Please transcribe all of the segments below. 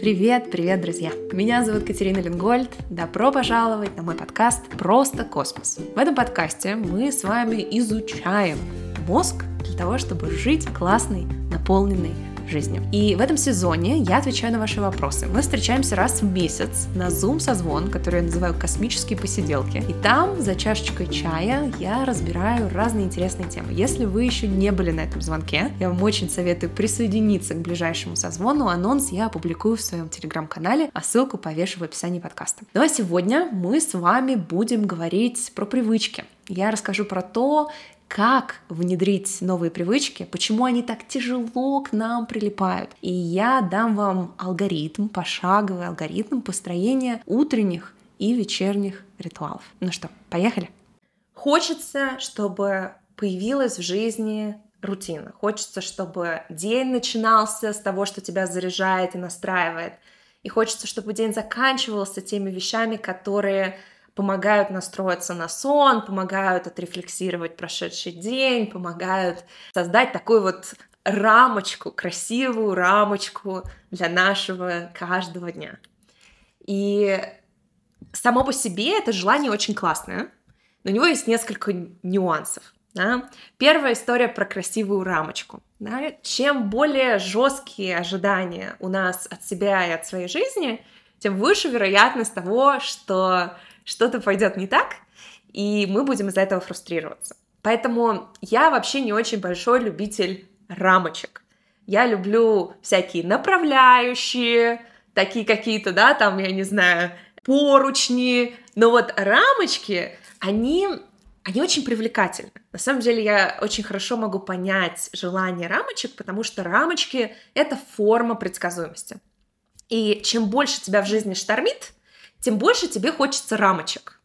Привет, привет, друзья! Меня зовут Катерина Ленгольд. Добро пожаловать на мой подкаст «Просто космос». В этом подкасте мы с вами изучаем мозг для того, чтобы жить классной, наполненной жизнью. И в этом сезоне я отвечаю на ваши вопросы. Мы встречаемся раз в месяц на Zoom созвон, который я называю «Космические посиделки». И там за чашечкой чая я разбираю разные интересные темы. Если вы еще не были на этом звонке, я вам очень советую присоединиться к ближайшему созвону. Анонс я опубликую в своем телеграм-канале, а ссылку повешу в описании подкаста. Ну а сегодня мы с вами будем говорить про привычки. Я расскажу про то, как внедрить новые привычки, почему они так тяжело к нам прилипают. И я дам вам алгоритм, пошаговый алгоритм построения утренних и вечерних ритуалов. Ну что, поехали? Хочется, чтобы появилась в жизни рутина. Хочется, чтобы день начинался с того, что тебя заряжает и настраивает. И хочется, чтобы день заканчивался теми вещами, которые помогают настроиться на сон, помогают отрефлексировать прошедший день, помогают создать такую вот рамочку, красивую рамочку для нашего каждого дня. И само по себе это желание очень классное, но у него есть несколько нюансов. Да? Первая история про красивую рамочку. Да? Чем более жесткие ожидания у нас от себя и от своей жизни, тем выше вероятность того, что что-то пойдет не так, и мы будем из-за этого фрустрироваться. Поэтому я вообще не очень большой любитель рамочек. Я люблю всякие направляющие, такие какие-то, да, там, я не знаю, поручни, но вот рамочки, они, они очень привлекательны. На самом деле я очень хорошо могу понять желание рамочек, потому что рамочки — это форма предсказуемости. И чем больше тебя в жизни штормит, тем больше тебе хочется рамочек.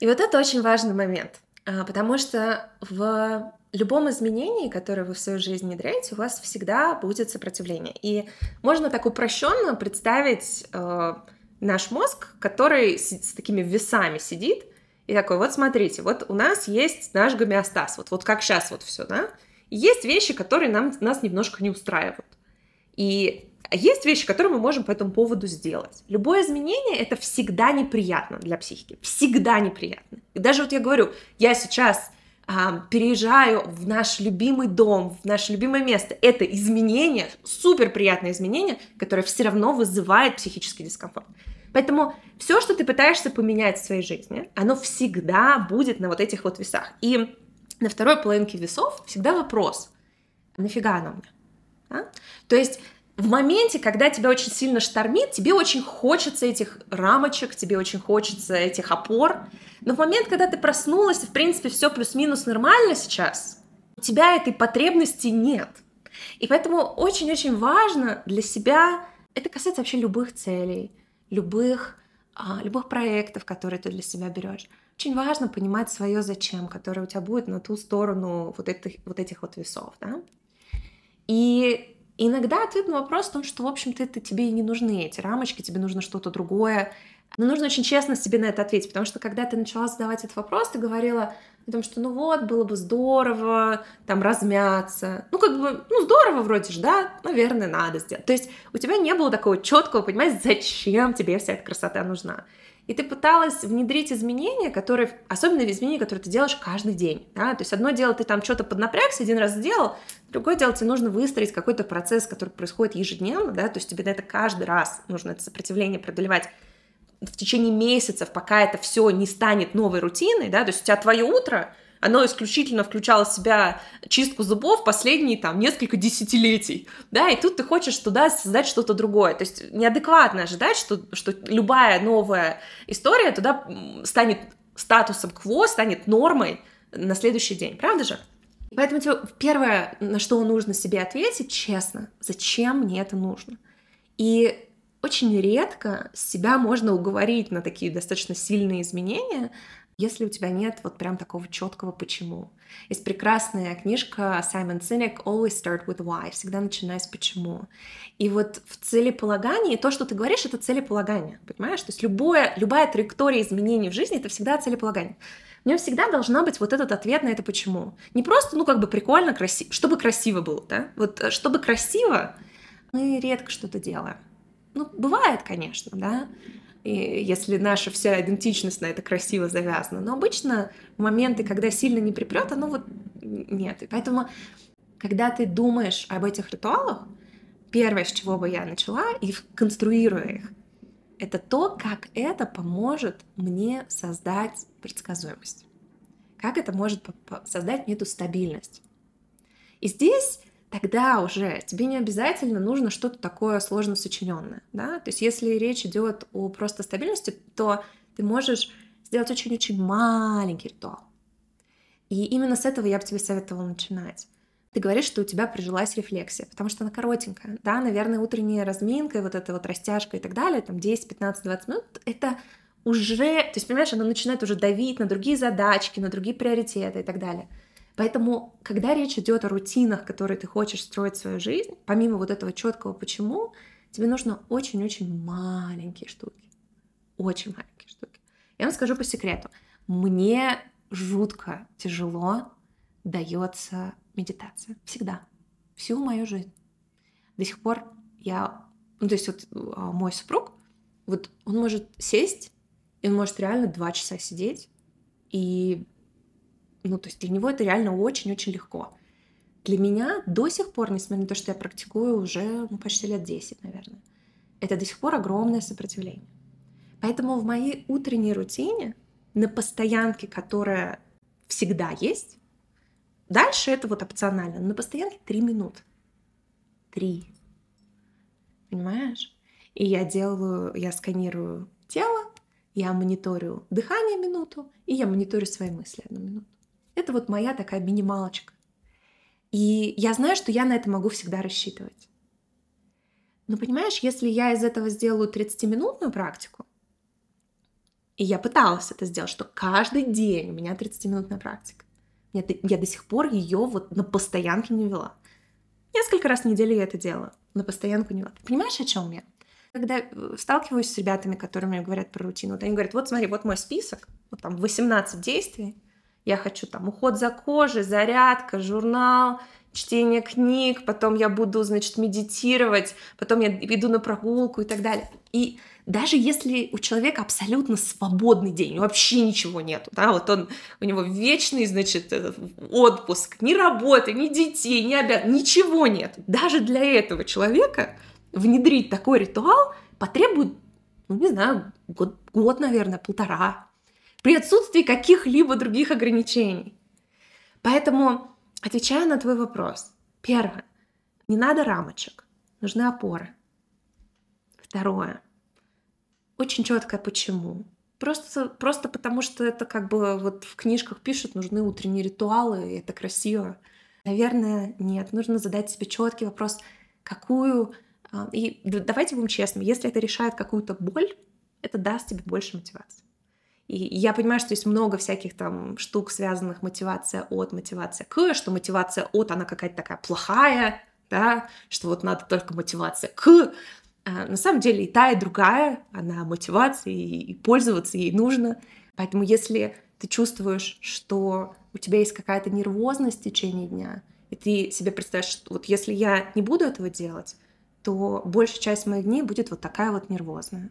И вот это очень важный момент, а, потому что в любом изменении, которое вы в свою жизнь внедряете, у вас всегда будет сопротивление. И можно так упрощенно представить э, наш мозг, который с, с такими весами сидит, и такой, вот смотрите, вот у нас есть наш гомеостаз, вот, вот как сейчас вот все, да? И есть вещи, которые нам, нас немножко не устраивают. И есть вещи, которые мы можем по этому поводу сделать. Любое изменение это всегда неприятно для психики. Всегда неприятно. И даже вот я говорю, я сейчас а, переезжаю в наш любимый дом, в наше любимое место. Это изменение, супер приятное изменение, которое все равно вызывает психический дискомфорт. Поэтому все, что ты пытаешься поменять в своей жизни, оно всегда будет на вот этих вот весах. И на второй половинке весов всегда вопрос, нафига оно мне? А? То есть в моменте, когда тебя очень сильно штормит, тебе очень хочется этих рамочек, тебе очень хочется этих опор. Но в момент, когда ты проснулась, в принципе, все плюс-минус нормально сейчас, у тебя этой потребности нет. И поэтому очень-очень важно для себя, это касается вообще любых целей, любых, а, любых проектов, которые ты для себя берешь. Очень важно понимать свое зачем, которое у тебя будет на ту сторону вот этих вот, этих вот весов. Да? И иногда ответ на вопрос в том, что, в общем-то, это тебе и не нужны эти рамочки, тебе нужно что-то другое. Но нужно очень честно себе на это ответить, потому что когда ты начала задавать этот вопрос, ты говорила о том, что ну вот, было бы здорово там размяться. Ну, как бы, ну, здорово вроде же, да, наверное, надо сделать. То есть у тебя не было такого четкого понимания, зачем тебе вся эта красота нужна и ты пыталась внедрить изменения, которые, особенно изменения, которые ты делаешь каждый день, да, то есть одно дело, ты там что-то поднапрягся, один раз сделал, другое дело, тебе нужно выстроить какой-то процесс, который происходит ежедневно, да, то есть тебе на это каждый раз нужно это сопротивление преодолевать. В течение месяцев, пока это все не станет новой рутиной, да, то есть у тебя твое утро, оно исключительно включало в себя чистку зубов последние там несколько десятилетий, да, и тут ты хочешь туда создать что-то другое, то есть неадекватно ожидать, что, что любая новая история туда станет статусом кво, станет нормой на следующий день, правда же? Поэтому первое, на что нужно себе ответить честно, зачем мне это нужно? И очень редко себя можно уговорить на такие достаточно сильные изменения, если у тебя нет вот прям такого четкого почему. Есть прекрасная книжка Саймон Синек «Always start with why», всегда начинай с почему. И вот в целеполагании, то, что ты говоришь, это целеполагание, понимаешь? То есть любое, любая траектория изменений в жизни — это всегда целеполагание. У него всегда должна быть вот этот ответ на это почему. Не просто, ну, как бы прикольно, красиво, чтобы красиво было, да? Вот э, чтобы красиво, мы редко что-то делаем. Ну, бывает, конечно, да, и если наша вся идентичность на это красиво завязана. Но обычно моменты, когда сильно не припрет, оно вот нет. И поэтому, когда ты думаешь об этих ритуалах, первое, с чего бы я начала, и конструируя их, это то, как это поможет мне создать предсказуемость. Как это может создать мне эту стабильность. И здесь тогда уже тебе не обязательно нужно что-то такое сложно сочиненное, да, то есть если речь идет о просто стабильности, то ты можешь сделать очень-очень маленький ритуал. И именно с этого я бы тебе советовала начинать. Ты говоришь, что у тебя прижилась рефлексия, потому что она коротенькая, да, наверное, утренняя разминка, вот эта вот растяжка и так далее, там 10, 15, 20 минут, это уже, то есть, понимаешь, она начинает уже давить на другие задачки, на другие приоритеты и так далее. Поэтому, когда речь идет о рутинах, которые ты хочешь строить свою жизнь, помимо вот этого четкого почему, тебе нужно очень-очень маленькие штуки. Очень маленькие штуки. Я вам скажу по секрету. Мне жутко тяжело дается медитация. Всегда. Всю мою жизнь. До сих пор я... Ну, то есть вот а, мой супруг, вот он может сесть, и он может реально два часа сидеть, и ну, то есть для него это реально очень-очень легко. Для меня до сих пор, несмотря на то, что я практикую уже ну, почти лет 10, наверное, это до сих пор огромное сопротивление. Поэтому в моей утренней рутине, на постоянке, которая всегда есть, дальше это вот опционально, на постоянке 3 минуты. 3. Понимаешь? И я делаю, я сканирую тело, я мониторю дыхание минуту, и я мониторю свои мысли одну минуту. Это вот моя такая минималочка. И я знаю, что я на это могу всегда рассчитывать. Но понимаешь, если я из этого сделаю 30-минутную практику, и я пыталась это сделать, что каждый день у меня 30-минутная практика, я, я до сих пор ее вот на постоянке не вела. Несколько раз в неделю я это делала, на постоянку не вела. Ты понимаешь, о чем я? Когда э, сталкиваюсь с ребятами, которые мне говорят про рутину, вот они говорят, вот смотри, вот мой список, вот там 18 действий, я хочу там уход за кожей, зарядка, журнал, чтение книг, потом я буду, значит, медитировать, потом я иду на прогулку и так далее. И даже если у человека абсолютно свободный день, вообще ничего нету, да, вот он, у него вечный, значит, э, отпуск, ни работы, ни детей, ни обяд, ничего нет. Даже для этого человека внедрить такой ритуал потребует, ну, не знаю, год, год наверное, полтора, при отсутствии каких-либо других ограничений. Поэтому, отвечая на твой вопрос, первое, не надо рамочек, нужны опоры. Второе, очень четкое почему. Просто, просто потому, что это как бы вот в книжках пишут, нужны утренние ритуалы, и это красиво. Наверное, нет. Нужно задать себе четкий вопрос, какую... А, и давайте будем честными, если это решает какую-то боль, это даст тебе больше мотивации. И я понимаю, что есть много всяких там штук, связанных мотивация от, мотивация к, что мотивация от, она какая-то такая плохая, да, что вот надо только мотивация к. А на самом деле и та, и другая, она мотивация, и, и пользоваться ей нужно. Поэтому если ты чувствуешь, что у тебя есть какая-то нервозность в течение дня, и ты себе представляешь, что вот если я не буду этого делать, то большая часть моих дней будет вот такая вот нервозная.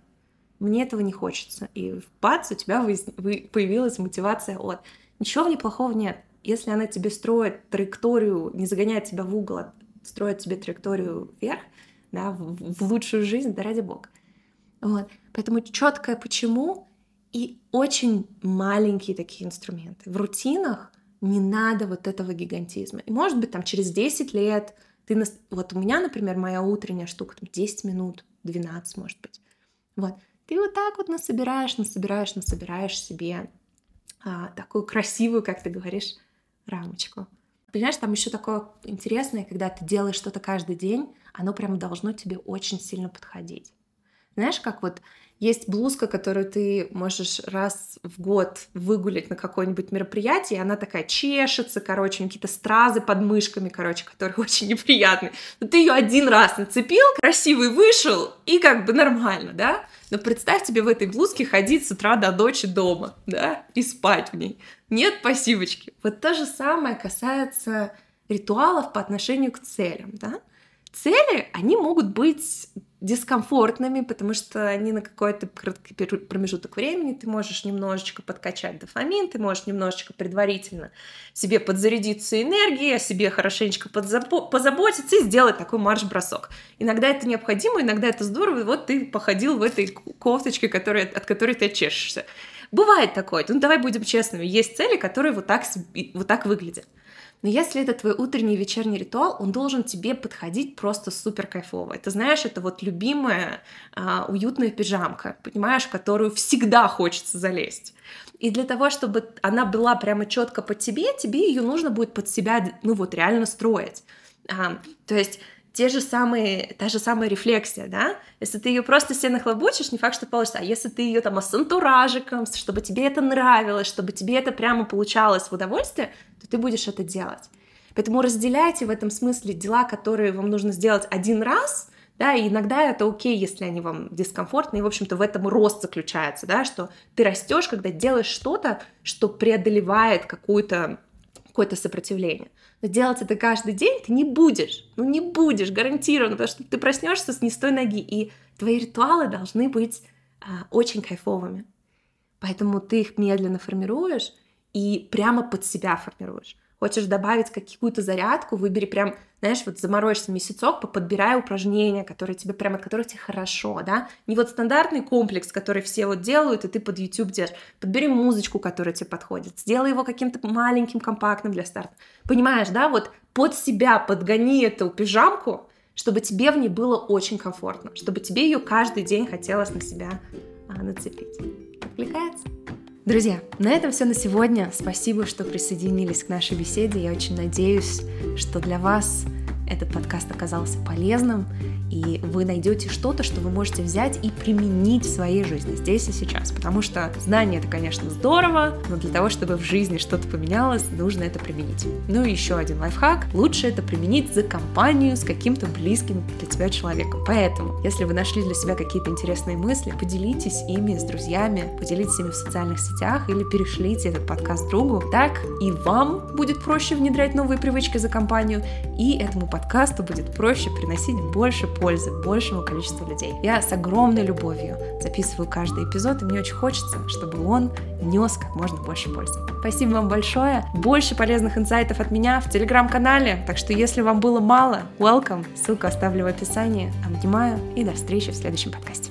Мне этого не хочется. И в ПАЦ у тебя появилась мотивация от. Ничего в ней плохого нет. Если она тебе строит траекторию, не загоняет тебя в угол, а строит тебе траекторию вверх, да, в, в лучшую жизнь, да ради бога. Вот. Поэтому четкое почему и очень маленькие такие инструменты. В рутинах не надо вот этого гигантизма. И может быть там через 10 лет ты... Вот у меня, например, моя утренняя штука, там 10 минут, 12, может быть. Вот ты вот так вот насобираешь, насобираешь, насобираешь себе а, такую красивую, как ты говоришь, рамочку. Понимаешь, там еще такое интересное, когда ты делаешь что-то каждый день, оно прям должно тебе очень сильно подходить. Знаешь, как вот есть блузка, которую ты можешь раз в год выгулять на какое-нибудь мероприятие, и она такая чешется, короче, какие-то стразы под мышками, короче, которые очень неприятные. Но ты ее один раз нацепил, красивый вышел, и как бы нормально, да? Но представь тебе в этой блузке ходить с утра до ночи дома, да, и спать в ней. Нет пассивочки. Вот то же самое касается ритуалов по отношению к целям, да. Цели, они могут быть дискомфортными, потому что они на какой-то короткий промежуток времени ты можешь немножечко подкачать дофамин, ты можешь немножечко предварительно себе подзарядиться энергией, о себе хорошенечко подзабо- позаботиться и сделать такой марш-бросок. Иногда это необходимо, иногда это здорово, и вот ты походил в этой кофточке, которая, от которой ты чешешься. Бывает такое, ну давай будем честными, есть цели, которые вот так, вот так выглядят. Но если это твой утренний и вечерний ритуал, он должен тебе подходить просто супер кайфово. Это, знаешь, это вот любимая а, уютная пижамка, понимаешь, которую всегда хочется залезть. И для того, чтобы она была прямо четко под тебе, тебе ее нужно будет под себя, ну вот, реально строить. А, то есть те же самые, та же самая рефлексия, да? Если ты ее просто себе нахлобучишь, не факт, что получится. А если ты ее там с антуражиком, чтобы тебе это нравилось, чтобы тебе это прямо получалось в удовольствие, то ты будешь это делать. Поэтому разделяйте в этом смысле дела, которые вам нужно сделать один раз, да, и иногда это окей, если они вам дискомфортны, и, в общем-то, в этом рост заключается, да, что ты растешь, когда делаешь что-то, что преодолевает какую-то какое-то сопротивление. Но делать это каждый день ты не будешь. Ну не будешь, гарантированно, потому что ты проснешься с не с той ноги. И твои ритуалы должны быть а, очень кайфовыми. Поэтому ты их медленно формируешь и прямо под себя формируешь. Хочешь добавить какую-то зарядку, выбери прям, знаешь, вот заморочься месяцок, подбирай упражнения, которые тебе прям от которых тебе хорошо, да? Не вот стандартный комплекс, который все вот делают, и ты под YouTube делаешь. Подбери музычку, которая тебе подходит. Сделай его каким-то маленьким, компактным для старта. Понимаешь, да? Вот под себя подгони эту пижамку, чтобы тебе в ней было очень комфортно, чтобы тебе ее каждый день хотелось на себя а, нацепить. Откликается? Друзья, на этом все на сегодня. Спасибо, что присоединились к нашей беседе. Я очень надеюсь, что для вас этот подкаст оказался полезным, и вы найдете что-то, что вы можете взять и применить в своей жизни здесь и сейчас. Потому что знание это, конечно, здорово, но для того, чтобы в жизни что-то поменялось, нужно это применить. Ну и еще один лайфхак. Лучше это применить за компанию с каким-то близким для тебя человеком. Поэтому, если вы нашли для себя какие-то интересные мысли, поделитесь ими с друзьями, поделитесь ими в социальных сетях или перешлите этот подкаст другу. Так и вам будет проще внедрять новые привычки за компанию, и этому подкасту будет проще приносить больше пользы большему количеству людей. Я с огромной любовью записываю каждый эпизод, и мне очень хочется, чтобы он нес как можно больше пользы. Спасибо вам большое. Больше полезных инсайтов от меня в телеграм-канале, так что если вам было мало, welcome. Ссылку оставлю в описании. Обнимаю и до встречи в следующем подкасте.